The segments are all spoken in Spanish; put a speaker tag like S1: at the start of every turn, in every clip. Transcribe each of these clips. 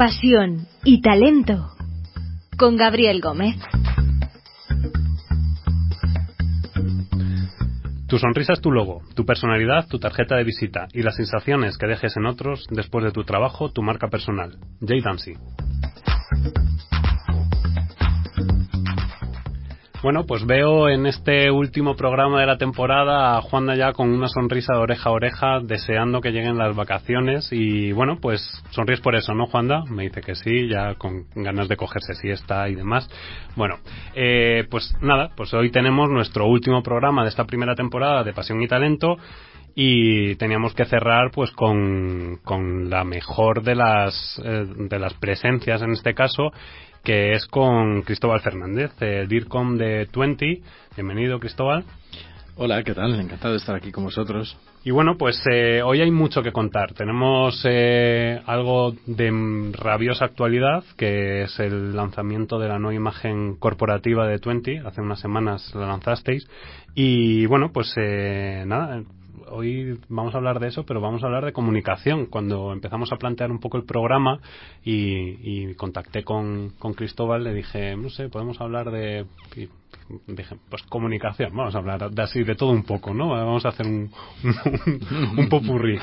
S1: pasión y talento con Gabriel Gómez.
S2: Tu sonrisa es tu logo, tu personalidad, tu tarjeta de visita y las sensaciones que dejes en otros después de tu trabajo, tu marca personal. Jay Dancy. Bueno, pues veo en este último programa de la temporada a Juanda ya con una sonrisa de oreja a oreja, deseando que lleguen las vacaciones y bueno, pues sonríes por eso, ¿no, Juanda? Me dice que sí, ya con ganas de cogerse siesta y demás. Bueno, eh, pues nada, pues hoy tenemos nuestro último programa de esta primera temporada de Pasión y Talento y teníamos que cerrar pues con, con la mejor de las eh, de las presencias en este caso que es con Cristóbal Fernández, el DIRCOM de 20. Bienvenido, Cristóbal.
S3: Hola, ¿qué tal? Encantado de estar aquí con vosotros.
S2: Y bueno, pues eh, hoy hay mucho que contar. Tenemos eh, algo de rabiosa actualidad, que es el lanzamiento de la nueva imagen corporativa de 20. Hace unas semanas la lanzasteis. Y bueno, pues eh, nada, hoy vamos a hablar de eso, pero vamos a hablar de comunicación. Cuando empezamos a plantear un poco el programa y, contacté con, Cristóbal, le dije, no sé, podemos hablar de... dije, pues comunicación, vamos a hablar de así, de todo un poco, ¿no? Vamos a hacer un, un, popurrí.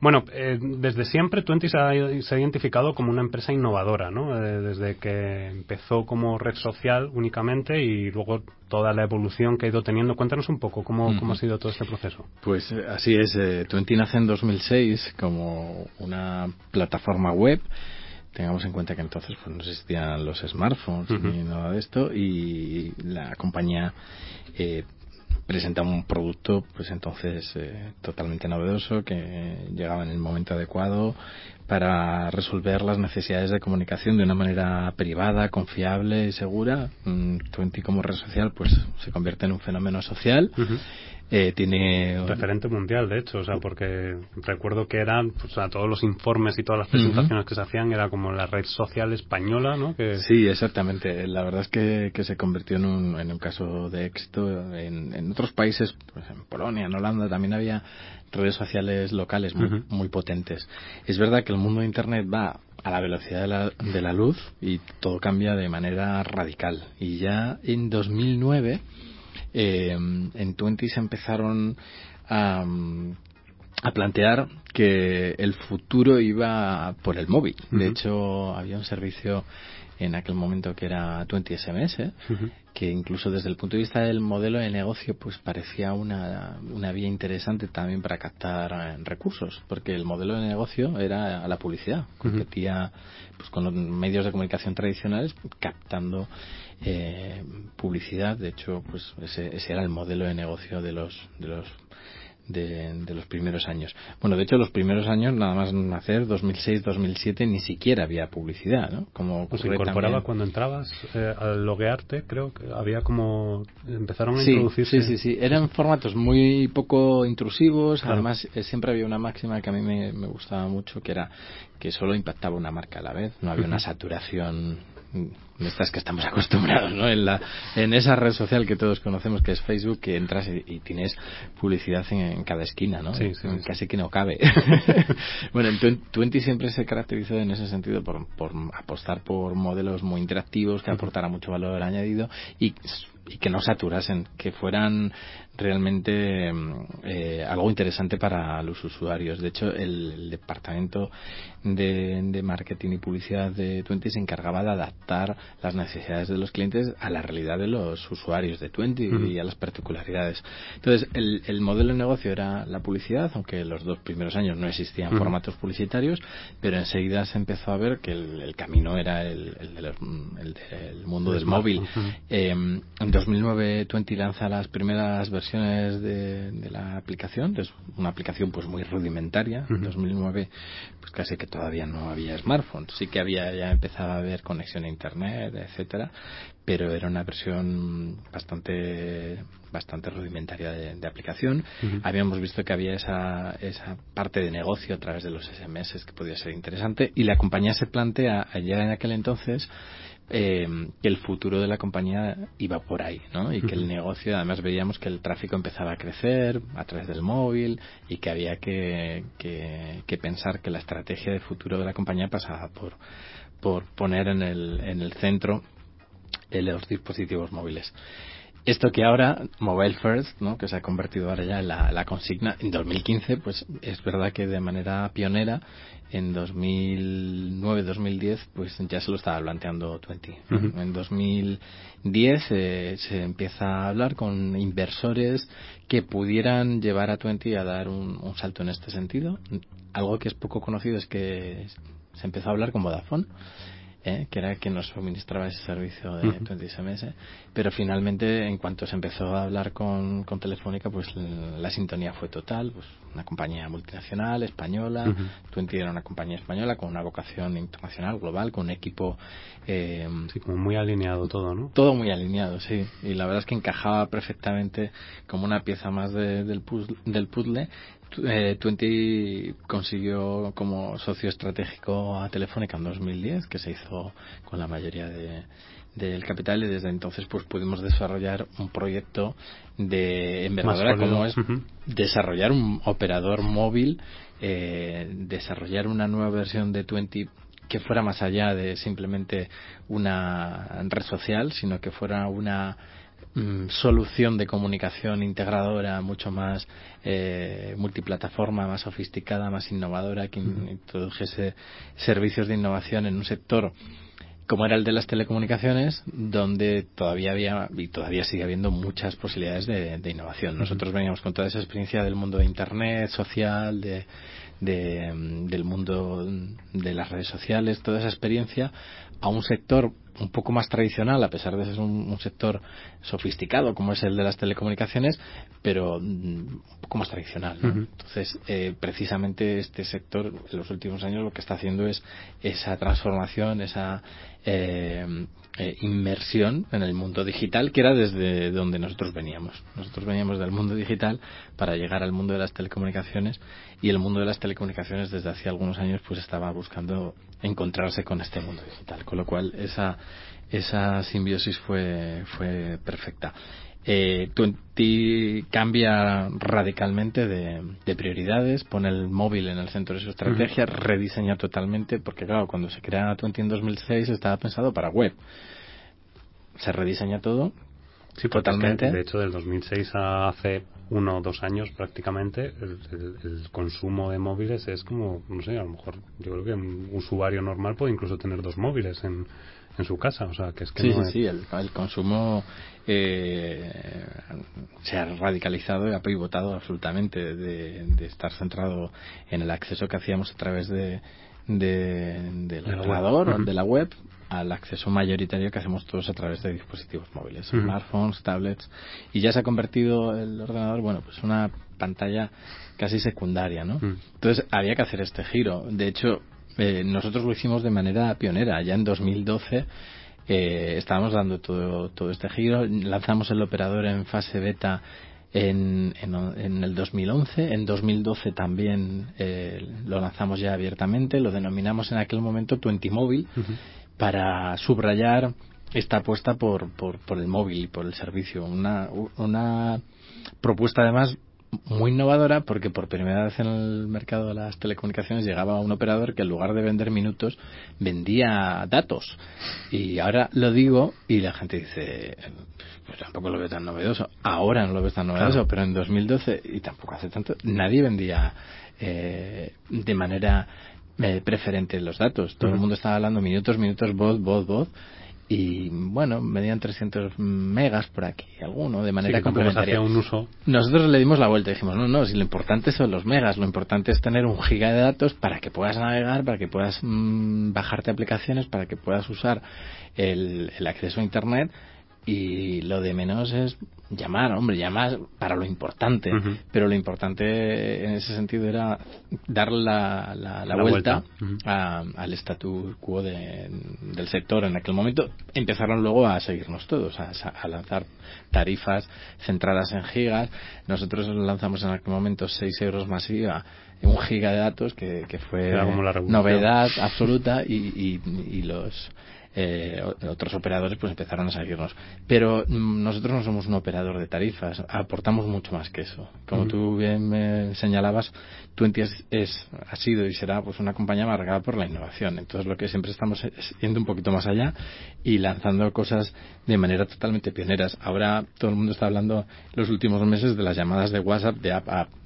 S2: Bueno, eh, desde siempre Twenty se ha, identificado como una empresa innovadora, ¿no? Eh, desde que empezó como red social únicamente y luego toda la evolución que ha ido teniendo. Cuéntanos un poco cómo, cómo ha sido todo este proceso.
S3: Pues eh, así es. Twenty nace en 2006 como una plataforma web tengamos en cuenta que entonces pues, no existían los smartphones ni nada de esto y la compañía eh, presenta un producto pues entonces eh, totalmente novedoso que llegaba en el momento adecuado para resolver las necesidades de comunicación de una manera privada, confiable y segura. Twenty como red social pues se convierte en un fenómeno social eh, tiene
S2: referente mundial de hecho o sea porque recuerdo que eran pues, todos los informes y todas las presentaciones que se hacían era como la red social española no que...
S3: sí exactamente. La verdad es que, que se convirtió en un, en un caso de éxito en, en otros países pues en Polonia en Holanda también había redes sociales locales muy, muy potentes. Es verdad que el mundo de internet va a la velocidad de la, de la luz y todo cambia de manera radical. Y ya en 2009 eh, en Twenty se empezaron a, a plantear que el futuro iba por el móvil. De hecho, había un servicio en aquel momento que era 20 SMS, que incluso desde el punto de vista del modelo de negocio pues parecía una, una vía interesante también para captar eh, recursos, porque el modelo de negocio era la publicidad, competía pues con los medios de comunicación tradicionales captando eh, publicidad. De hecho, pues ese, ese, era el modelo de negocio de los, de los de, los primeros años. Bueno, de hecho, los primeros años, nada más nacer, 2006-2007, ni siquiera había publicidad, ¿no?
S2: Como pues se incorporaba cuando entrabas eh, al loguearte, creo que había como. empezaron a introducirse.
S3: Sí, sí, sí. Eran formatos muy poco intrusivos, además, eh, siempre había una máxima que a mí me, me gustaba mucho, que era que solo impactaba una marca a la vez, no había una saturación de estas que estamos acostumbrados, ¿no? En, la, en esa red social que todos conocemos que es Facebook, que entras y, tienes publicidad en, cada esquina, ¿no?
S2: Sí,
S3: Casi que no cabe. bueno, en Twenty siempre se caracterizó en ese sentido por, por apostar por modelos muy interactivos que aportaran mucho valor añadido y y que no saturasen, que fueran realmente eh, algo interesante para los usuarios. De hecho, el, departamento de, marketing y publicidad de Twenty se encargaba de adaptar las necesidades de los clientes a la realidad de los usuarios de Twenty y a las particularidades. Entonces, el, modelo de negocio era la publicidad, aunque los dos primeros años no existían formatos publicitarios, pero enseguida se empezó a ver que el, camino era el, del mundo del móvil. Eh, en 2009 Twenty lanza las primeras versiones de, la aplicación, es una aplicación pues muy rudimentaria. En 2009 pues casi que todavía no había smartphones, sí que había ya empezaba a haber conexión a internet, etcétera, pero era una versión bastante bastante rudimentaria de, aplicación. Habíamos visto que había esa, esa parte de negocio a través de los SMS que podía ser interesante y la compañía se plantea allá en aquel entonces eh, que el futuro de la compañía iba por ahí, ¿no? Y que el negocio, además veíamos que el tráfico empezaba a crecer a través del móvil y que había que, que, pensar que la estrategia de futuro de la compañía pasaba por, por poner en el, en el centro los dispositivos móviles. Esto que ahora, Mobile First, ¿no? que se ha convertido ahora ya en la, la, consigna, en 2015, pues es verdad que de manera pionera en 2009-2010 pues ya se lo estaba planteando Twenty. En 2010 eh, se empieza a hablar con inversores que pudieran llevar a Twenty a dar un, un, salto en este sentido. Algo que es poco conocido es que se empezó a hablar con Vodafone ¿eh? que era quien nos suministraba ese servicio de 20 SMS, pero finalmente en cuanto se empezó a hablar con, con Telefónica, pues la, sintonía fue total, pues una compañía multinacional, española, uh era una compañía española con una vocación internacional, global, con un equipo...
S2: Eh, sí, como muy alineado todo, ¿no?
S3: Todo muy alineado, sí, y la verdad es que encajaba perfectamente como una pieza más del, puzzle, del puzzle eh, Twenty consiguió como socio estratégico a Telefónica en 2010, que se hizo con la mayoría de, del capital y desde entonces pues pudimos desarrollar un proyecto de envergadura como es desarrollar un operador móvil, eh, desarrollar una nueva versión de Twenty que fuera más allá de simplemente una red social, sino que fuera una Mm, solución de comunicación integradora mucho más eh, multiplataforma, más sofisticada, más innovadora, que introdujese servicios de innovación en un sector como era el de las telecomunicaciones, donde todavía había y todavía sigue habiendo muchas posibilidades de, innovación. Nosotros veníamos con toda esa experiencia del mundo de Internet, social, de, del mundo de las redes sociales, toda esa experiencia a un sector un poco más tradicional, a pesar de ser un, sector sofisticado como es el de las telecomunicaciones, pero mm, un poco más tradicional. Entonces, eh, precisamente este sector en los últimos años lo que está haciendo es esa transformación, esa eh, eh, inmersión en el mundo digital, que era desde donde nosotros veníamos. Nosotros veníamos del mundo digital para llegar al mundo de las telecomunicaciones y el mundo de las telecomunicaciones desde hace algunos años pues estaba buscando encontrarse con este mundo digital, con lo cual esa esa simbiosis fue fue perfecta. Eh, Twenty cambia radicalmente de, de, prioridades, pone el móvil en el centro de su estrategia, rediseña totalmente, porque claro, cuando se crea Twenty en 2006 estaba pensado para web. Se rediseña todo.
S2: Sí, totalmente. de hecho, del 2006 a hace uno o dos años prácticamente, el, consumo de móviles es como, no sé, a lo mejor yo creo que un usuario normal puede incluso tener dos móviles en, en su casa. O sea, que es que
S3: sí, sí, sí, el, consumo eh, se ha radicalizado y ha pivotado absolutamente de, estar centrado en el acceso que hacíamos a través de, del ordenador o de la web al acceso mayoritario que hacemos todos a través de dispositivos móviles, smartphones, tablets, y ya se ha convertido el ordenador, bueno, pues una pantalla casi secundaria, ¿no? Entonces había que hacer este giro. De hecho, eh, nosotros lo hicimos de manera pionera. Ya en 2012 eh, estábamos dando todo, todo este giro. Lanzamos el operador en fase beta en, en, el 2011. En 2012 también eh, lo lanzamos ya abiertamente. Lo denominamos en aquel momento Twenty Mobile para subrayar esta apuesta por, por, por el móvil y por el servicio. Una, una propuesta además muy innovadora porque por primera vez en el mercado de las telecomunicaciones llegaba un operador que en lugar de vender minutos vendía datos. Y ahora lo digo y la gente dice, pues tampoco lo veo tan novedoso. Ahora no lo ves tan novedoso, pero en 2012 y tampoco hace tanto, nadie vendía eh, de manera eh, preferente los datos. Todo el mundo estaba hablando minutos, minutos, voz, voz, voz y bueno, medían 300 megas por aquí, alguno, de manera complementaria.
S2: Un uso.
S3: Nosotros le dimos la vuelta y dijimos, no, no, si lo importante son los megas, lo importante es tener un giga de datos para que puedas navegar, para que puedas mm, bajarte aplicaciones, para que puedas usar el, el acceso a Internet y lo de menos es llamar, hombre, llamar para lo importante, pero lo importante en ese sentido era dar la, la, vuelta, al statu quo del sector en aquel momento. Empezaron luego a seguirnos todos, a, lanzar tarifas centradas en gigas. Nosotros lanzamos en aquel momento 6 euros masiva un giga de datos que, que fue novedad absoluta y, y, y los eh, otros operadores pues empezaron a seguirnos. Pero mm, nosotros no somos un operador de tarifas, aportamos mucho más que eso. Como tú bien me señalabas, Twenty es, ha sido y será pues una compañía marcada por la innovación. Entonces lo que siempre estamos es yendo un poquito más allá y lanzando cosas de manera totalmente pioneras. Ahora todo el mundo está hablando los últimos meses de las llamadas de WhatsApp de app a app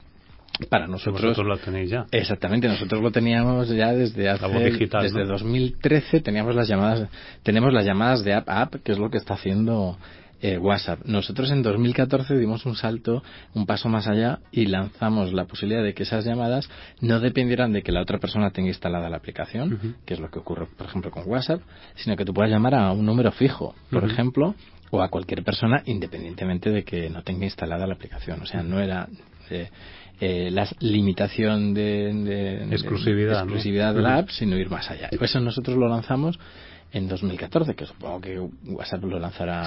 S3: para nosotros
S2: vosotros lo tenéis ya
S3: exactamente nosotros lo teníamos ya desde hace
S2: digital,
S3: desde 2013 teníamos las llamadas tenemos las llamadas de app a app que es lo que está haciendo eh, WhatsApp. Nosotros en 2014 dimos un salto, un paso más allá y lanzamos la posibilidad de que esas llamadas no dependieran de que la otra persona tenga instalada la aplicación, que es lo que ocurre, por ejemplo, con WhatsApp, sino que tú puedas llamar a un número fijo, por ejemplo, o a cualquier persona independientemente de que no tenga instalada la aplicación. O sea, no era eh, eh, la limitación de,
S2: exclusividad,
S3: exclusividad de la app, sino ir más allá. Eso nosotros lo lanzamos en 2014, que supongo que WhatsApp lo lanzará,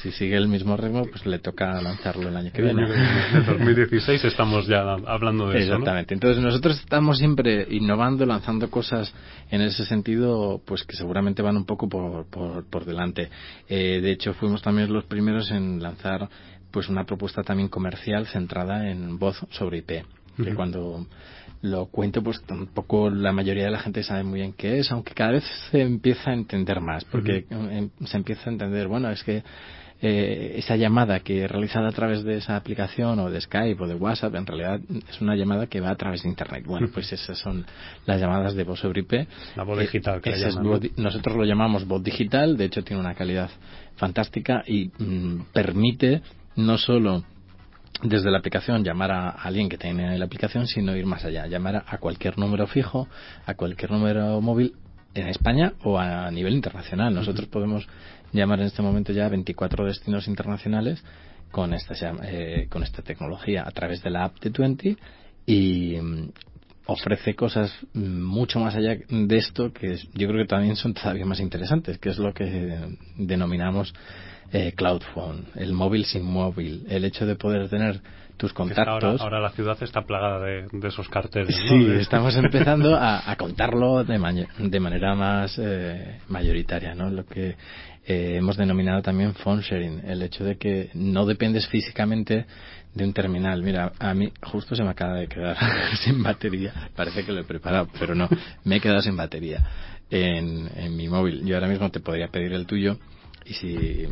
S3: si sigue el mismo ritmo, pues le toca lanzarlo el año que viene.
S2: En 2016 estamos ya hablando de
S3: eso. Exactamente. Entonces nosotros estamos siempre innovando, lanzando cosas en ese sentido, pues que seguramente van un poco por, por, por delante. Eh, de hecho, fuimos también los primeros en lanzar pues una propuesta también comercial centrada en voz sobre IP. Que cuando lo cuento, pues tampoco la mayoría de la gente sabe muy bien qué es, aunque cada vez se empieza a entender más, porque em, se empieza a entender, bueno, es que eh, esa llamada que es realizada a través de esa aplicación o de Skype o de WhatsApp, en realidad es una llamada que va a través de Internet. Bueno, pues esas son las llamadas de voz sobre IP.
S2: La voz digital, que
S3: Nosotros lo llamamos voz digital, de hecho tiene una calidad fantástica y mm, permite no solo desde la aplicación llamar a alguien que tiene la aplicación, sino ir más allá, llamar a cualquier número fijo, a cualquier número móvil en España o a nivel internacional. Nosotros podemos llamar en este momento ya a 24 destinos internacionales con esta, eh, con esta tecnología a través de la app de Twenty y mm, ofrece cosas mucho más allá de esto que yo creo que también son todavía más interesantes, que es lo que denominamos eh, Cloud Phone, el móvil sin móvil, el hecho de poder tener tus contactos.
S2: Ahora, la ciudad está plagada de, esos carteles.
S3: Sí, estamos empezando a, contarlo de, de manera más eh, mayoritaria, ¿no? Lo que eh, hemos denominado también phone sharing, el hecho de que no dependes físicamente de un terminal. Mira, a mí justo se me acaba de quedar sin batería. Parece que lo he preparado, pero no, me he quedado sin batería en, en mi móvil. Yo ahora mismo te podría pedir el tuyo y si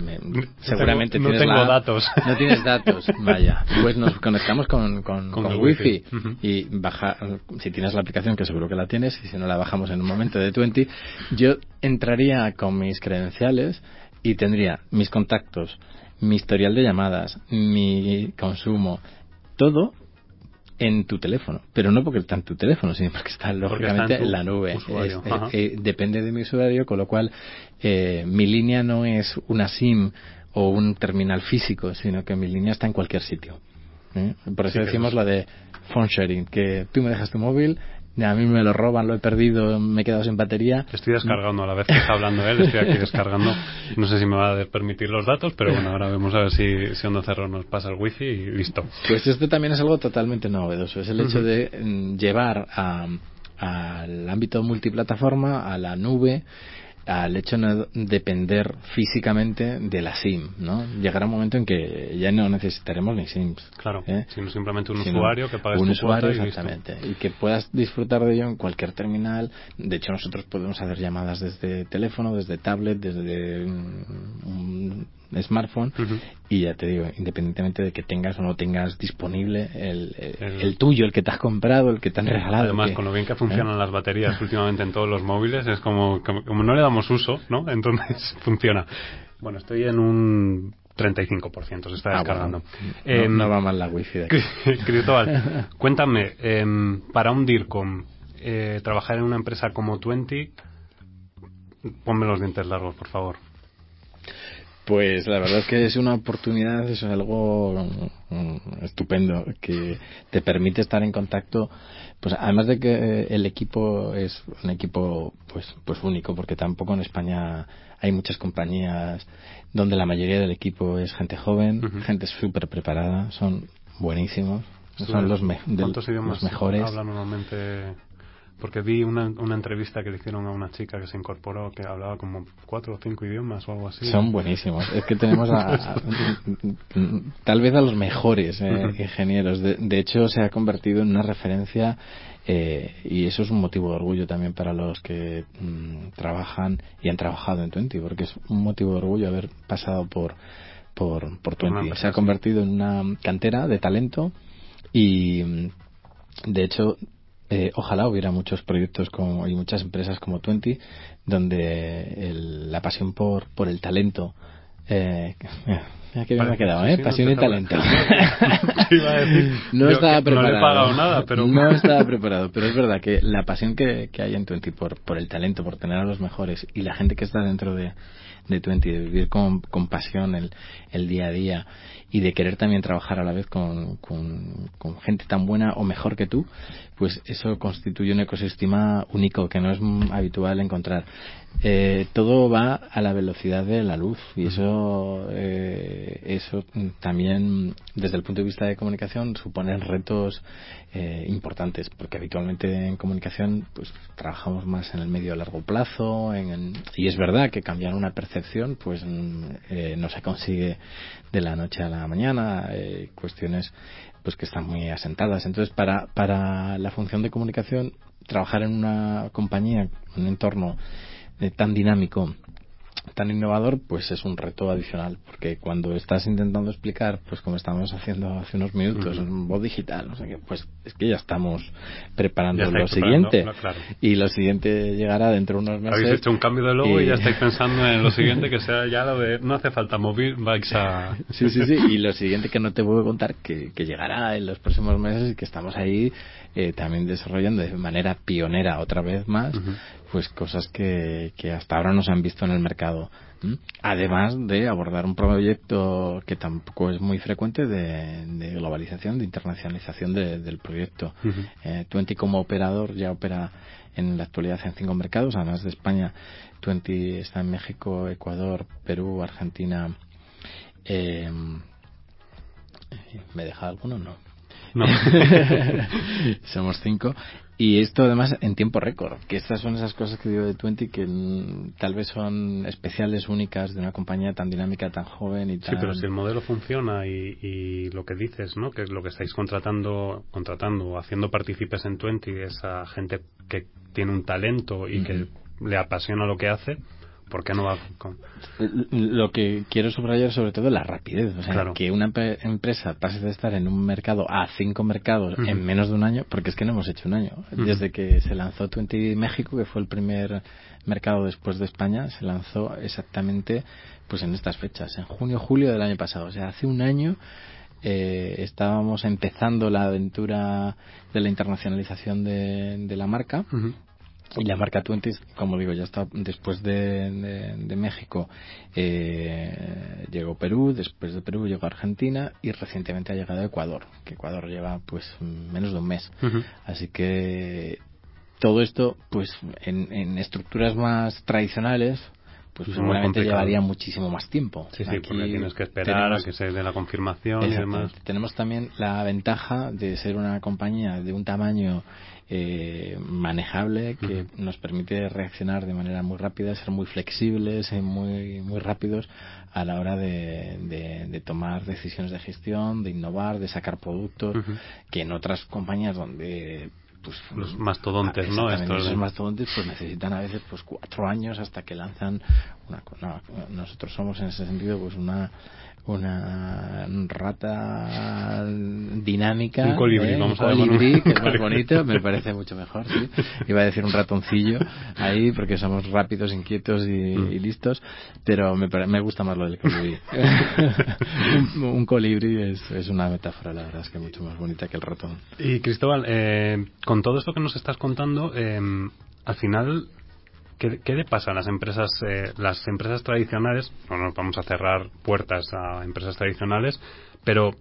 S3: seguramente
S2: no
S3: tienes
S2: tengo datos.
S3: No tienes datos vaya. Pues nos conectamos con, con, con, wifi, y baja si tienes la aplicación que seguro que la tienes y si no la bajamos en un momento de 20 yo entraría con mis credenciales y tendría mis contactos mi historial de llamadas mi consumo todo en tu teléfono, pero no porque está en tu teléfono, sino porque está lógicamente en, la nube. Eh, depende de mi usuario, con lo cual eh, mi línea no es una SIM o un terminal físico, sino que mi línea está en cualquier sitio. ¿eh? Por eso decimos la de phone sharing, que tú me dejas tu móvil, a mí me lo roban, lo he perdido, me he quedado sin batería.
S2: Estoy descargando a la vez que está hablando él, estoy aquí descargando. No sé si me va a permitir los datos, pero bueno, ahora vemos a ver si, si Onda Cerro nos pasa el wifi y listo.
S3: Pues esto también es algo totalmente novedoso, es el hecho de mm, llevar al ámbito multiplataforma, a la nube, al hecho de no depender físicamente de la SIM, ¿no? Llegará un momento en que ya no necesitaremos ni SIMs.
S2: Claro, ¿eh? sino simplemente un usuario que pague
S3: un
S2: usuario,
S3: exactamente, y, que puedas disfrutar de ello en cualquier terminal. De hecho, nosotros podemos hacer llamadas desde teléfono, desde tablet, desde un, smartphone y ya te digo, independientemente de que tengas o no tengas disponible el, el, tuyo, el que te has comprado, el que te han regalado.
S2: Además, con lo bien que funcionan ¿eh? las baterías últimamente en todos los móviles, es como, como, no le damos uso, ¿no? Entonces funciona. Bueno, estoy en un 35%, se está ah, descargando.
S3: No, va mal la wifi de aquí.
S2: Cristóbal, cuéntame, em, para un DIRCOM, eh, trabajar en una empresa como Twenty, ponme los dientes largos, por favor.
S3: Pues la verdad es que es una oportunidad, es algo mm, estupendo que te permite estar en contacto. Pues además de que el equipo es un equipo pues pues único, porque tampoco en España hay muchas compañías donde la mayoría del equipo es gente joven, gente súper preparada, son buenísimos, son los,
S2: ¿Cuántos idiomas
S3: mejores.
S2: Hablan normalmente Porque vi una, una entrevista que le hicieron a una chica que se incorporó que hablaba como cuatro o cinco idiomas o algo así.
S3: Son buenísimos. Es que tenemos a, tal vez a los mejores eh, ingenieros. De, de, hecho, se ha convertido en una referencia eh, y eso es un motivo de orgullo también para los que mm, trabajan y han trabajado en Twenty, porque es un motivo de orgullo haber pasado por por, por Twenty. Se ha convertido en una cantera de talento y de hecho eh, ojalá hubiera muchos proyectos como, y muchas empresas como Twenty donde el, la pasión por, por el talento eh, mira que bien me ha quedado, ¿eh? Pasión y talento. no estaba preparado.
S2: No he pagado nada, pero...
S3: No estaba preparado, pero es verdad que la pasión que, que hay en Twenty por, por el talento, por tener a los mejores y la gente que está dentro de, de Twenty, de vivir con, con pasión el, el día a día y de querer también trabajar a la vez con, con, gente tan buena o mejor que tú, pues eso constituye un ecosistema único que no es habitual encontrar. Eh, todo va a la velocidad de la luz y eso, eh, eso también desde el punto de vista de comunicación supone retos eh, importantes porque habitualmente en comunicación pues trabajamos más en el medio a largo plazo en el, y es verdad que cambiar una percepción pues eh, no se consigue de la noche a la mañana eh, cuestiones pues que están muy asentadas. Entonces para para la función de comunicación trabajar en una compañía un entorno eh, tan dinámico tan innovador, pues es un reto adicional, porque cuando estás intentando explicar, pues como estamos haciendo hace unos minutos, en voz digital, no sé qué, pues es que ya estamos preparando lo siguiente. Y lo siguiente llegará dentro de unos meses.
S2: Habéis hecho un cambio de logo y, ya estáis pensando en lo siguiente, que sea ya lo de, no hace falta móvil, vais a...
S3: sí, sí, sí, y lo siguiente que no te puedo contar, que, que llegará en los próximos meses y que estamos ahí eh, también desarrollando de manera pionera otra vez más, pues cosas que, que hasta ahora no se han visto en el mercado. Además de abordar un proyecto que tampoco es muy frecuente de, de globalización, de internacionalización del proyecto. eh, Twenty como operador ya opera en la actualidad en cinco mercados, además de España. Twenty está en México, Ecuador, Perú, Argentina. Eh, ¿Me deja alguno? No.
S2: No.
S3: Somos cinco. Y esto además en tiempo récord, que estas son esas cosas que digo de Twenty que mm, tal vez son especiales, únicas de una compañía tan dinámica, tan joven y tan...
S2: Sí, pero si el modelo funciona y, y lo que dices, ¿no? Que es lo que estáis contratando, contratando o haciendo partícipes en Twenty, esa gente que tiene un talento y uh -huh. que le apasiona lo que hace, ¿Por qué no va con...?
S3: Lo que quiero subrayar sobre todo es la rapidez. O sea, claro. que una empresa pase de estar en un mercado a cinco mercados uh -huh. en menos de un año, porque es que no hemos hecho un año. Uh -huh. Desde que se lanzó Twenty México, que fue el primer mercado después de España, se lanzó exactamente pues en estas fechas, en junio, julio del año pasado. O sea, hace un año eh, estábamos empezando la aventura de la internacionalización de, de la marca. Uh -huh y la marca Twenty, como digo, ya está después de, de, de México, eh, llegó Perú, después de Perú llegó Argentina y recientemente ha llegado Ecuador, que Ecuador lleva pues menos de un mes. Uh -huh. Así que todo esto, pues en, en estructuras más tradicionales, pues seguramente llevaría muchísimo más tiempo.
S2: Sí, sí, Aquí porque tienes que esperar tenemos, a que se dé la confirmación y demás.
S3: Tenemos también la ventaja de ser una compañía de un tamaño eh, manejable que uh -huh. nos permite reaccionar de manera muy rápida, ser muy flexibles y muy, muy rápidos a la hora de, de, de tomar decisiones de gestión, de innovar, de sacar productos, uh -huh. que en otras compañías donde pues
S2: los mastodontes, ¿no?
S3: Estos los mastodontes pues necesitan a veces pues cuatro años hasta que lanzan una no, nosotros somos en ese sentido pues una una rata dinámica
S2: un colibrí,
S3: ¿eh?
S2: vamos
S3: un
S2: a
S3: colibrí que es más bonito me parece mucho mejor ¿sí? iba a decir un ratoncillo ahí porque somos rápidos inquietos y, mm. y listos pero me, me, gusta más lo del colibrí un, un, colibrí es, es, una metáfora la verdad es que mucho más bonita que el ratón
S2: y Cristóbal eh, con todo esto que nos estás contando eh, al final ¿Qué, ¿Qué, le pasa a las empresas, eh, las empresas tradicionales? No nos vamos a cerrar puertas a empresas tradicionales, pero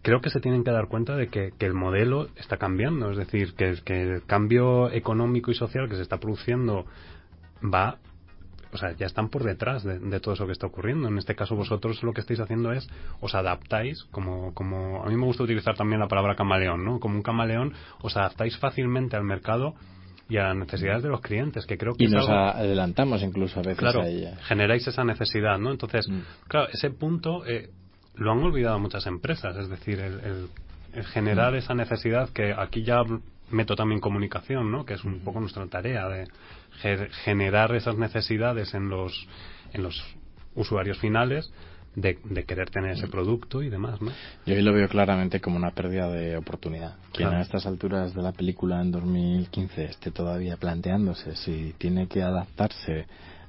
S2: creo que se tienen que dar cuenta de que, que el modelo está cambiando. Es decir, que, el cambio económico y social que se está produciendo va o sea, ya están por detrás de, todo eso que está ocurriendo. En este caso vosotros lo que estáis haciendo es os adaptáis, como, como a mí me gusta utilizar también la palabra camaleón, ¿no? Como un camaleón os adaptáis fácilmente al mercado y a las necesidades de los clientes, que creo que
S3: y nos adelantamos incluso a veces
S2: claro,
S3: a ella.
S2: generáis esa necesidad, ¿no? Entonces, mm. claro, ese punto eh, lo han olvidado muchas empresas, es decir, el, generar mm. esa necesidad que aquí ya meto también comunicación, ¿no? Que es un poco nuestra tarea de generar esas necesidades en los, en los usuarios finales de, querer tener ese producto y demás, ¿no?
S3: Yo hoy lo veo claramente como una pérdida de oportunidad. Quien a estas alturas de la película en 2015 esté todavía planteándose si tiene que adaptarse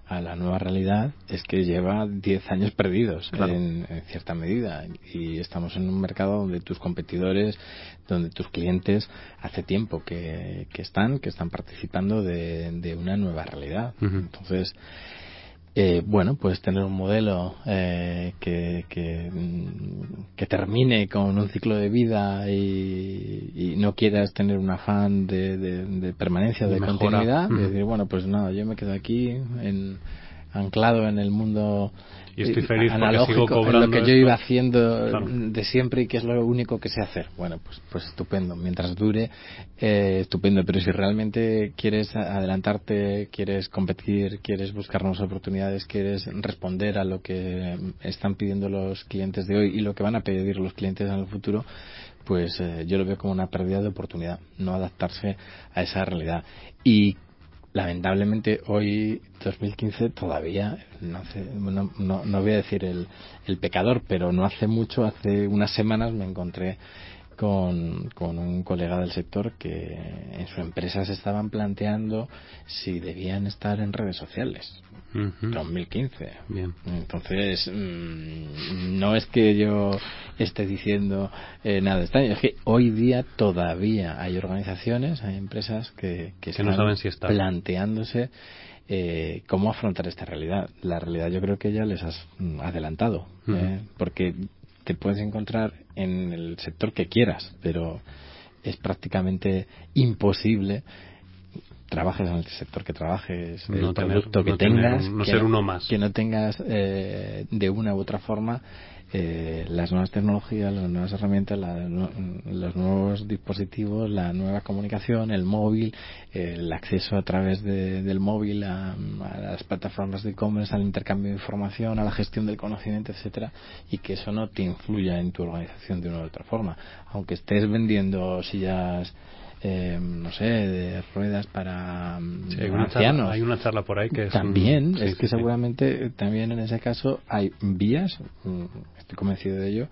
S3: a la nueva realidad es que lleva 10 años perdidos en, cierta medida y estamos en un mercado donde tus competidores, donde tus clientes hace tiempo que, están, que están participando de, una nueva realidad. Entonces, eh, bueno, puedes tener un modelo eh, que, mm, que, termine con un ciclo de vida y, no quieras tener un afán de, de, permanencia, de, continuidad, y decir, bueno, pues nada, yo me quedo aquí en, anclado en el mundo
S2: y estoy feliz porque sigo cobrando
S3: lo que yo iba haciendo de siempre y que es lo único que sé hacer. Bueno pues pues estupendo. Mientras dure eh, estupendo. Pero si realmente quieres adelantarte quieres competir quieres buscar nuevas oportunidades quieres responder a lo que están pidiendo los clientes de hoy y lo que van a pedir los clientes en el futuro pues eh, yo lo veo como una pérdida de oportunidad no adaptarse a esa realidad. Y lamentablemente hoy 2015 todavía no, no, no, voy a decir el, el, pecador pero no hace mucho hace unas semanas me encontré con, con un colega del sector que en su empresa se estaban planteando si debían estar en redes sociales 2015. Bien. Entonces, mm, no es que yo esté diciendo eh, nada extraño, es que hoy día todavía hay organizaciones, hay empresas que, que, están no saben si planteándose eh, cómo afrontar esta realidad. La realidad yo creo que ya les has mm, adelantado, eh, porque te puedes encontrar en el sector que quieras, pero es prácticamente imposible trabajes en el sector que trabajes, el producto que tengas,
S2: no ser uno más.
S3: que no tengas eh, de una u otra forma eh, las nuevas tecnologías, las nuevas herramientas, los nuevos dispositivos, la nueva comunicación, el móvil, el acceso a través del móvil a, las plataformas de e-commerce, al intercambio de información, a la gestión del conocimiento, etcétera, y que eso no te influya en tu organización de una u otra forma. Aunque estés vendiendo sillas eh, no sé, de ruedas para
S2: mm, hay una ancianos. hay una charla por ahí que es
S3: también, es que seguramente también en ese caso hay vías, mm, estoy convencido de ello,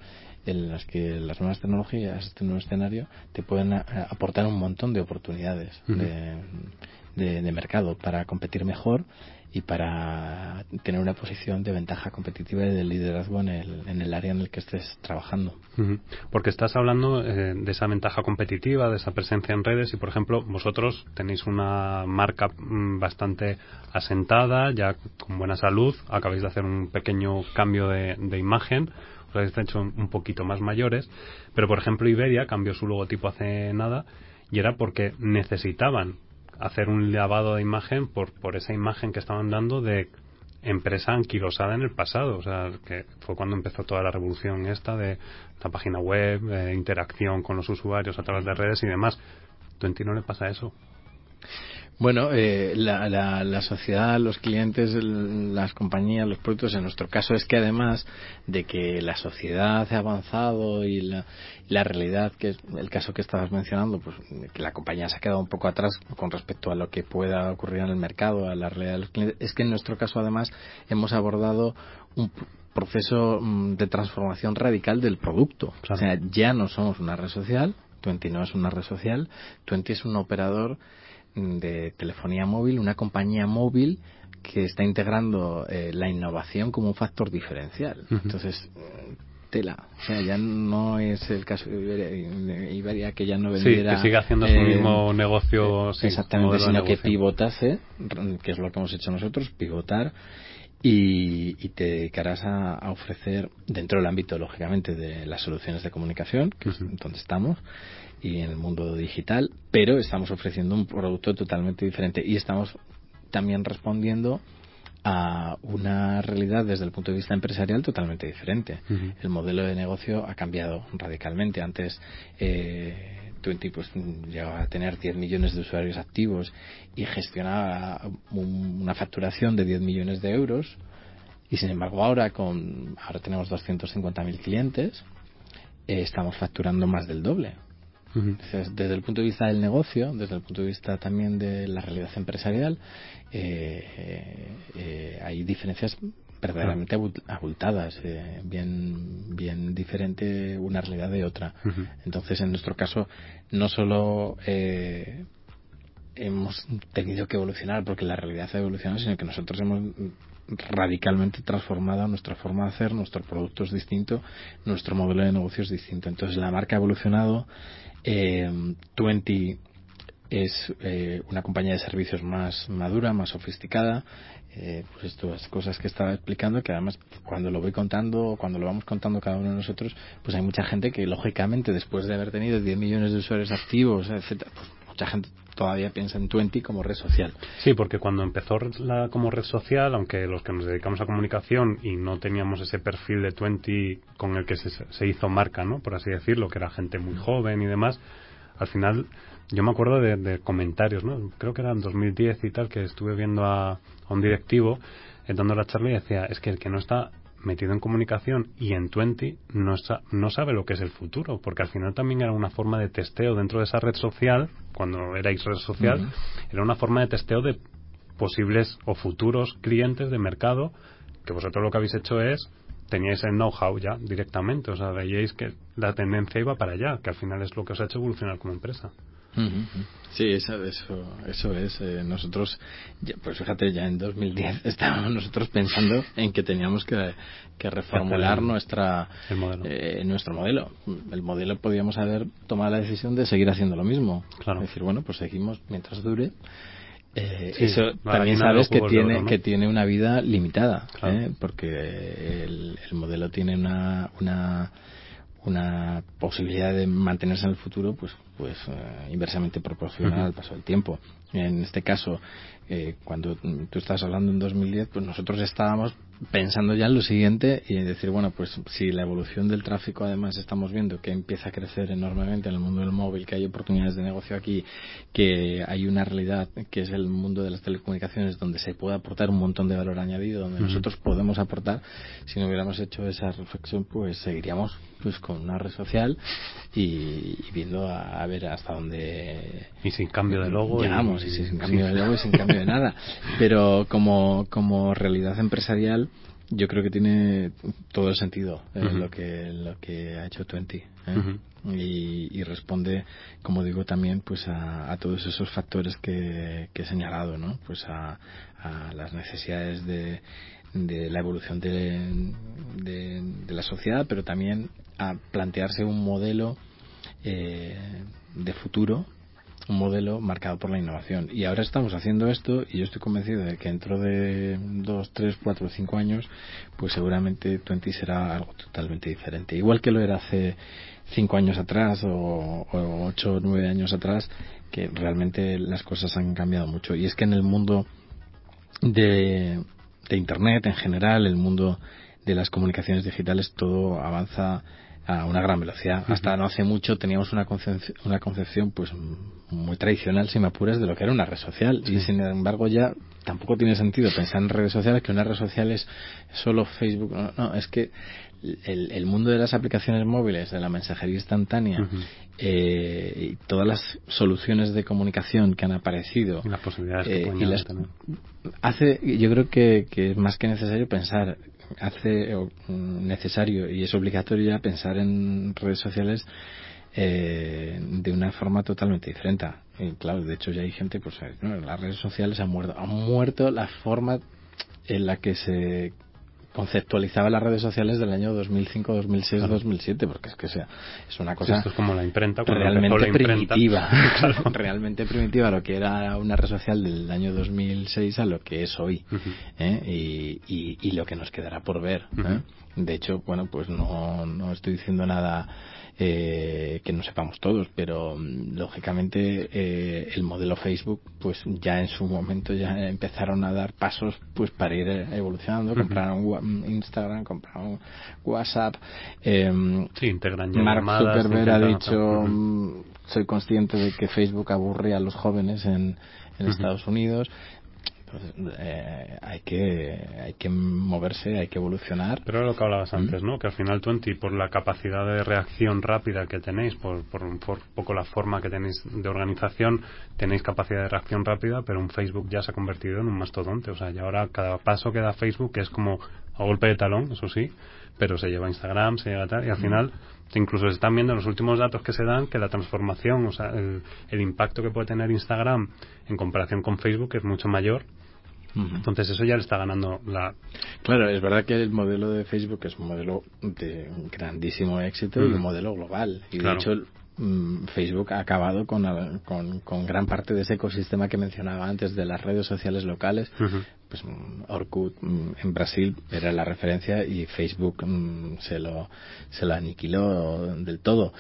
S3: en las que las nuevas tecnologías, este nuevo escenario, te pueden aportar un montón de oportunidades de, de mercado para competir mejor y para tener una posición de ventaja competitiva y de liderazgo en el, en el área en el que estés trabajando.
S2: Porque estás hablando eh, de esa ventaja competitiva, de esa presencia en redes y, por ejemplo, vosotros tenéis una marca mm, bastante asentada, ya con buena salud, acabáis de hacer un pequeño cambio de, de imagen, os habéis hecho un poquito más mayores, pero, por ejemplo, Iberia cambió su logotipo hace nada y era porque necesitaban hacer un lavado de imagen por, por esa imagen que estaban dando de empresa anquilosada en el pasado, o sea, que fue cuando empezó toda la revolución esta de la página web, interacción con los usuarios a través de redes y demás. ¿Tú no le pasa eso?
S3: Bueno, eh, la, la, sociedad, los clientes, las compañías, los productos, en nuestro caso es que además de que la sociedad ha avanzado y la, la realidad, que es el caso que estabas mencionando, pues que la compañía se ha quedado un poco atrás con respecto a lo que pueda ocurrir en el mercado, a la realidad de los clientes, es que en nuestro caso además hemos abordado un proceso mm, de transformación radical del producto. O sea, ya no somos una red social, Twenty no es una red social, Twenty es un operador de telefonía móvil, una compañía móvil que está integrando eh, la innovación como un factor diferencial. Entonces, tela. O sea, ya no es el caso de Iberia, que ya no vendiera...
S2: Sí, que siga haciendo su eh, mismo negocio.
S3: exactamente, sino que pivotase, que es lo que hemos hecho nosotros, pivotar y, y te dedicarás a, ofrecer, dentro del ámbito, lógicamente, de las soluciones de comunicación, que es donde estamos, y en el mundo digital, pero estamos ofreciendo un producto totalmente diferente y estamos también respondiendo a una realidad desde el punto de vista empresarial totalmente diferente. El modelo de negocio ha cambiado radicalmente. Antes eh, Twenty pues llegaba a tener 10 millones de usuarios activos y gestionaba una facturación de 10 millones de euros y sin embargo ahora con ahora tenemos 250.000 clientes eh, estamos facturando más del doble desde el punto de vista del negocio, desde el punto de vista también de la realidad empresarial, eh, eh, hay diferencias verdaderamente abultadas, eh, bien, bien diferente una realidad de otra. Entonces, en nuestro caso, no solo hemos tenido que evolucionar porque la realidad ha evolucionado, sino que nosotros hemos radicalmente transformado nuestra forma de hacer, nuestro producto es distinto, nuestro modelo de negocio es distinto. Entonces la marca ha evolucionado, eh, Twenty es eh, una compañía de servicios más madura, más sofisticada. Eh, pues estas cosas que estaba explicando, que además cuando lo voy contando, cuando lo vamos contando cada uno de nosotros, pues hay mucha gente que lógicamente después de haber tenido 10 millones de usuarios activos, etcétera, pues mucha gente todavía piensa en Twenty como red social.
S2: Sí, porque cuando empezó la, como red social, aunque los que nos dedicamos a comunicación y no teníamos ese perfil de Twenty con el que se, se hizo marca, ¿no? Por así decirlo, que era gente muy joven y demás, al final yo me acuerdo de, comentarios, ¿no? Creo que era en 2010 y tal, que estuve viendo a, un directivo eh, dando la charla y decía, es que el que no está metido en comunicación y en Twenty no, no sabe lo que es el futuro, porque al final también era una forma de testeo dentro de esa red social, cuando erais red social, era una forma de testeo de posibles o futuros clientes de mercado, que vosotros lo que habéis hecho es teníais el know-how ya directamente, o sea, veíais que la tendencia iba para allá, que al final es lo que os ha hecho evolucionar como empresa.
S3: Sí, eso, eso, eso es. Eh, nosotros, pues fíjate, ya en 2010 estábamos nosotros pensando en que teníamos que, que reformular nuestra, eh, nuestro modelo. El modelo podíamos haber tomado la decisión de seguir haciendo lo mismo.
S2: Claro.
S3: Es decir, bueno, pues seguimos mientras dure. Eh, eso también sabes que tiene que tiene una vida limitada, porque el, el modelo tiene una, una una posibilidad de mantenerse en el futuro pues pues eh, inversamente proporcional al paso del tiempo. En este caso eh, cuando tú estás hablando en 2010 pues nosotros estábamos pensando ya en lo siguiente y decir, bueno, pues si la evolución del tráfico además estamos viendo que empieza a crecer enormemente en el mundo del móvil, que hay oportunidades de negocio aquí, que hay una realidad que es el mundo de las telecomunicaciones donde se puede aportar un montón de valor añadido, donde nosotros podemos aportar, si no hubiéramos hecho esa reflexión, pues seguiríamos pues con una red social y, viendo a, ver hasta dónde
S2: y sin cambio de logo
S3: llegamos y, sin cambio de logo y sin cambio de nada. Pero como como realidad empresarial yo creo que tiene todo el sentido eh, lo que lo que ha hecho Twenty ¿eh? y, responde como digo también pues a, todos esos factores que, he señalado no pues a, las necesidades de, de la evolución de, de, la sociedad pero también a plantearse un modelo eh, de futuro un modelo marcado por la innovación. Y ahora estamos haciendo esto y yo estoy convencido de que dentro de dos, tres, cuatro, cinco años, pues seguramente Twenty será algo totalmente diferente. Igual que lo era hace cinco años atrás o, ocho o nueve años atrás, que realmente las cosas han cambiado mucho. Y es que en el mundo de, de Internet en general, el mundo de las comunicaciones digitales, todo avanza a una gran velocidad. Hasta no hace mucho teníamos una concepción, una concepción pues muy tradicional, si me apuras, de lo que era una red social. Y sin embargo ya tampoco tiene sentido pensar en redes sociales, que una red social es solo Facebook. No, es que el, el, mundo de las aplicaciones móviles, de la mensajería instantánea eh, y todas las soluciones de comunicación que han aparecido.
S2: Las posibilidades que eh, y las,
S3: hace, yo creo que, que es más que necesario pensar hace necesario y es obligatorio ya pensar en redes sociales eh, de una forma totalmente diferente. Y claro, de hecho ya hay gente, pues en las redes sociales han muerto, han muerto la forma en la que se conceptualizaba las redes sociales del año 2005, 2006, 2007, porque es que sea, es una cosa
S2: esto es como la imprenta,
S3: realmente primitiva, realmente primitiva lo que era una red social del año 2006 a lo que es hoy ¿eh? y, y, lo que nos quedará por ver. ¿eh? De hecho, bueno, pues no, no estoy diciendo nada eh, que no sepamos todos, pero mm, lógicamente eh, el modelo Facebook, pues ya en su momento ya empezaron a dar pasos pues para ir evolucionando, compraron mm, Instagram, compraron WhatsApp.
S2: Eh, sí, integran
S3: Mark Zuckerberg ha dicho, mm, soy consciente de que Facebook aburre a los jóvenes en, en Estados Unidos eh, hay que hay que moverse, hay que evolucionar.
S2: Pero era lo que hablabas antes, ¿no? Que al final Twenty, por la capacidad de reacción rápida que tenéis, por, por, un poco la forma que tenéis de organización, tenéis capacidad de reacción rápida, pero un Facebook ya se ha convertido en un mastodonte. O sea, y ahora cada paso que da Facebook es como a golpe de talón, eso sí, pero se lleva Instagram, se lleva tal, y al final incluso se están viendo en los últimos datos que se dan que la transformación, o sea, el, el impacto que puede tener Instagram en comparación con Facebook es mucho mayor entonces eso ya le está ganando la...
S3: Claro, es verdad que el modelo de Facebook es un modelo de grandísimo éxito y un modelo global. Y de hecho mm, Facebook ha acabado con, con, gran parte de ese ecosistema que mencionaba antes de las redes sociales locales. Pues mm, Orkut mm, en Brasil era la referencia y Facebook se lo se lo aniquiló del todo.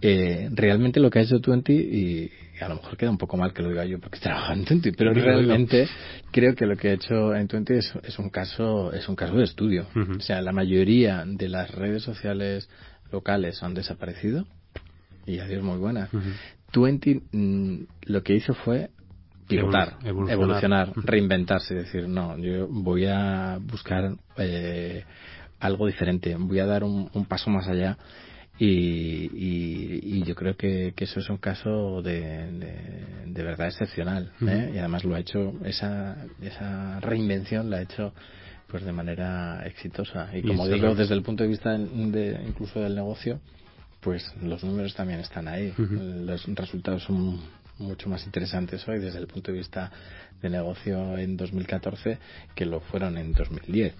S3: Eh, realmente lo que ha hecho Twenty y a lo mejor queda un poco mal que lo diga yo porque trabajo en Twenty, pero realmente creo que lo que he hecho en Twenty es, un caso es un caso de estudio. O sea, la mayoría de las redes sociales locales han desaparecido y adiós muy buenas. Twenty mm, lo que hizo fue pivotar, evolucionar, reinventarse, decir, no, yo voy a buscar eh, algo diferente, voy a dar un paso más allá y, y, yo creo que, que, eso es un caso de, de, verdad excepcional. ¿eh? Y además lo ha hecho, esa, esa reinvención la ha hecho pues de manera exitosa. Y como digo, desde el punto de vista de, incluso del negocio, pues los números también están ahí. Los resultados son mucho más interesantes hoy desde el punto de vista de negocio en 2014 que lo fueron en 2010.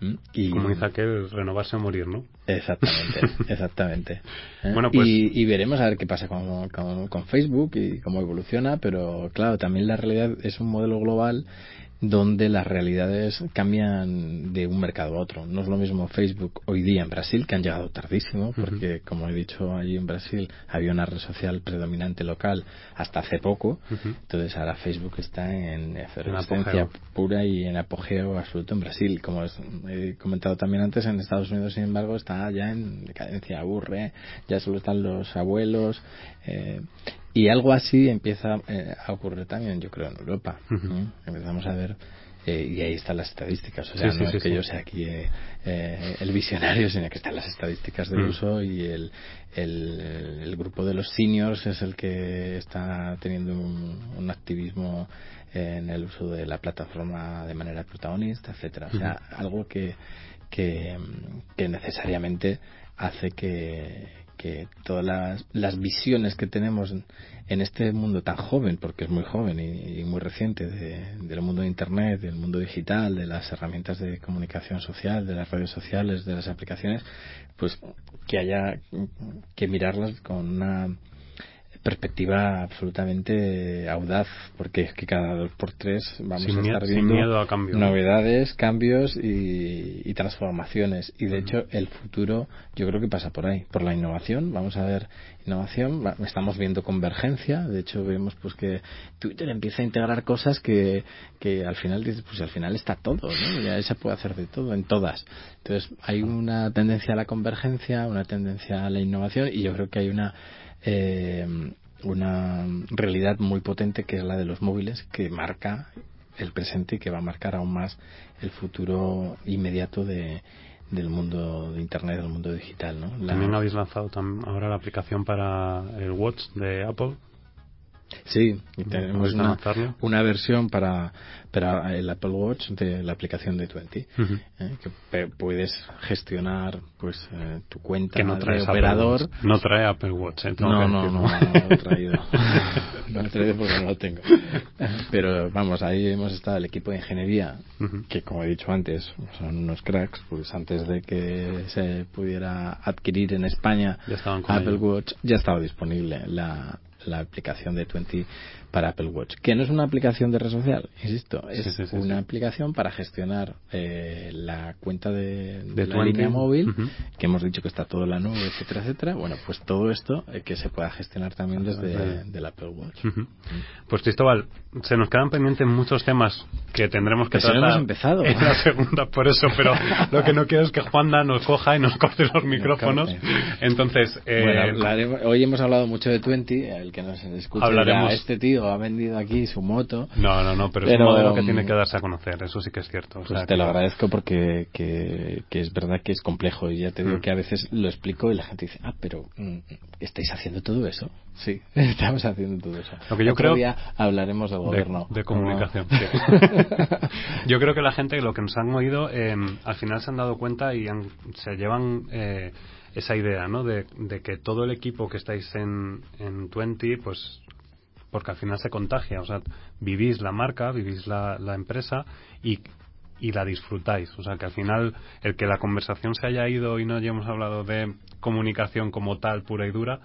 S2: ¿Mm? y, Como dice aquel, renovarse a morir, ¿no?
S3: Exactamente, exactamente. ¿Eh? Bueno, pues... y, veremos a ver qué pasa con, con, Facebook y cómo evoluciona, pero claro, también la realidad es un modelo global donde las realidades cambian de un mercado a otro. No es lo mismo Facebook hoy día en Brasil, que han llegado tardísimo, porque como he dicho allí en Brasil había una red social predominante local hasta hace poco, entonces ahora Facebook está en efervescencia pura y en apogeo absoluto en Brasil. Como he comentado también antes, en Estados Unidos, sin embargo, está ya en decadencia, aburre, ya solo están los abuelos. Eh, y algo así empieza eh, a ocurrir también, yo creo, en Europa. Empezamos a ver, eh, y ahí están las estadísticas. O sea, no es que yo sea aquí eh, el visionario, sino que están las estadísticas de uso y el, el, grupo de los seniors es el que está teniendo un, activismo en el uso de la plataforma de manera protagonista, etcétera. O sea, algo que, que, que necesariamente hace que, que todas las, las visiones que tenemos en, este mundo tan joven, porque es muy joven y, muy reciente, del mundo de Internet, del mundo digital, de las herramientas de comunicación social, de las redes sociales, de las aplicaciones, pues que haya que mirarlas con una perspectiva absolutamente audaz, porque es que cada dos por tres vamos a estar viendo novedades, cambios y, transformaciones. Y de hecho, el futuro yo creo que pasa por ahí, por la innovación. Vamos a ver innovación, estamos viendo convergencia. De hecho, vemos pues que Twitter empieza a integrar cosas que, que al final dices, pues al final está todo, ¿no? Ya se puede hacer de todo en todas. Entonces, hay una tendencia a la convergencia, una tendencia a la innovación y yo creo que hay una eh, una realidad muy potente que es la de los móviles que marca el presente y que va a marcar aún más el futuro inmediato de, del mundo de Internet, del mundo digital. ¿no?
S2: También habéis lanzado ahora la aplicación para el Watch de Apple
S3: Sí, tenemos una, una, versión para, para el Apple Watch de la aplicación de Twenty, eh, que puedes gestionar pues eh, tu cuenta que no trae operador.
S2: No trae Apple Watch, ¿eh?
S3: No, no, no, no, lo he traído. no lo he traído porque no lo tengo. Pero vamos, ahí hemos estado el equipo de ingeniería, que como he dicho antes, son unos cracks, pues antes de que se pudiera adquirir en España Apple Watch, ya estaba disponible la la aplicación de 20 para Apple Watch, que no es una aplicación de red social, insisto, es una aplicación para gestionar eh, la cuenta de, la línea móvil, que hemos dicho que está todo en la nube, etcétera, etcétera. Bueno, pues todo esto eh, que se pueda gestionar también desde el Apple Watch.
S2: Pues Cristóbal, se nos quedan pendientes muchos temas que tendremos que tratar
S3: hemos empezado.
S2: en la segunda, por eso, pero lo que no quiero es que Juanda nos coja y nos corte los micrófonos. Entonces,
S3: eh, hoy hemos hablado mucho de 20, el que nos escucha hablaremos... este tío ha vendido aquí su moto.
S2: No, no, no, pero, es un modelo que tiene que darse a conocer, eso sí que es cierto.
S3: Pues te lo agradezco porque que, es verdad que es complejo y ya te digo mm. que a veces lo explico y la gente dice, ah, pero mm, ¿estáis haciendo todo eso? Sí, estamos haciendo todo eso.
S2: Lo que yo creo
S3: día hablaremos del gobierno.
S2: De, comunicación. yo creo que la gente, lo que nos han oído, eh, al final se han dado cuenta y se llevan eh, esa idea, ¿no? De, que todo el equipo que estáis en, en 20, pues porque al final se contagia, o sea, vivís la marca, vivís la, la empresa y, y la disfrutáis. O sea, que al final el que la conversación se haya ido y no hayamos hablado de comunicación como tal, pura y dura,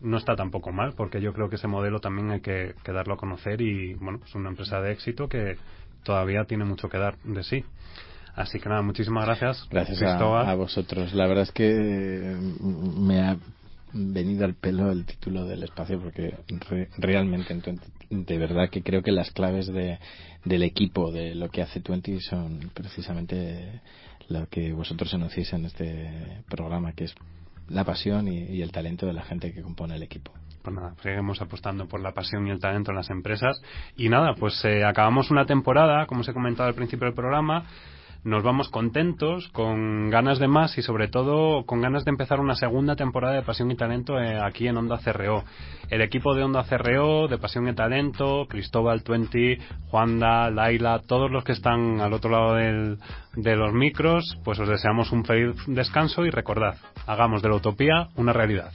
S2: no está tampoco mal, porque yo creo que ese modelo también hay que, darlo a conocer y, bueno, es una empresa de éxito que todavía tiene mucho que dar de sí. Así que nada, muchísimas gracias.
S3: Gracias a, a, vosotros. La verdad es que me ha venido al pelo el título del espacio porque realmente de verdad que creo que las claves de, del equipo de lo que hace Twenty son precisamente lo que vosotros anunciáis en este programa que es la pasión y, el talento de la gente que compone el equipo.
S2: Pues nada, seguimos apostando por la pasión y el talento en las empresas. Y nada, pues eh, acabamos una temporada, como os he comentado al principio del programa, nos vamos contentos, con ganas de más y sobre todo con ganas de empezar una segunda temporada de Pasión y Talento eh, aquí en Onda CRO. El equipo de Onda CRO, de Pasión y Talento, Cristóbal Twenty, Juanda, Laila, todos los que están al otro lado de los micros, pues os deseamos un feliz descanso y recordad, hagamos de la utopía una realidad.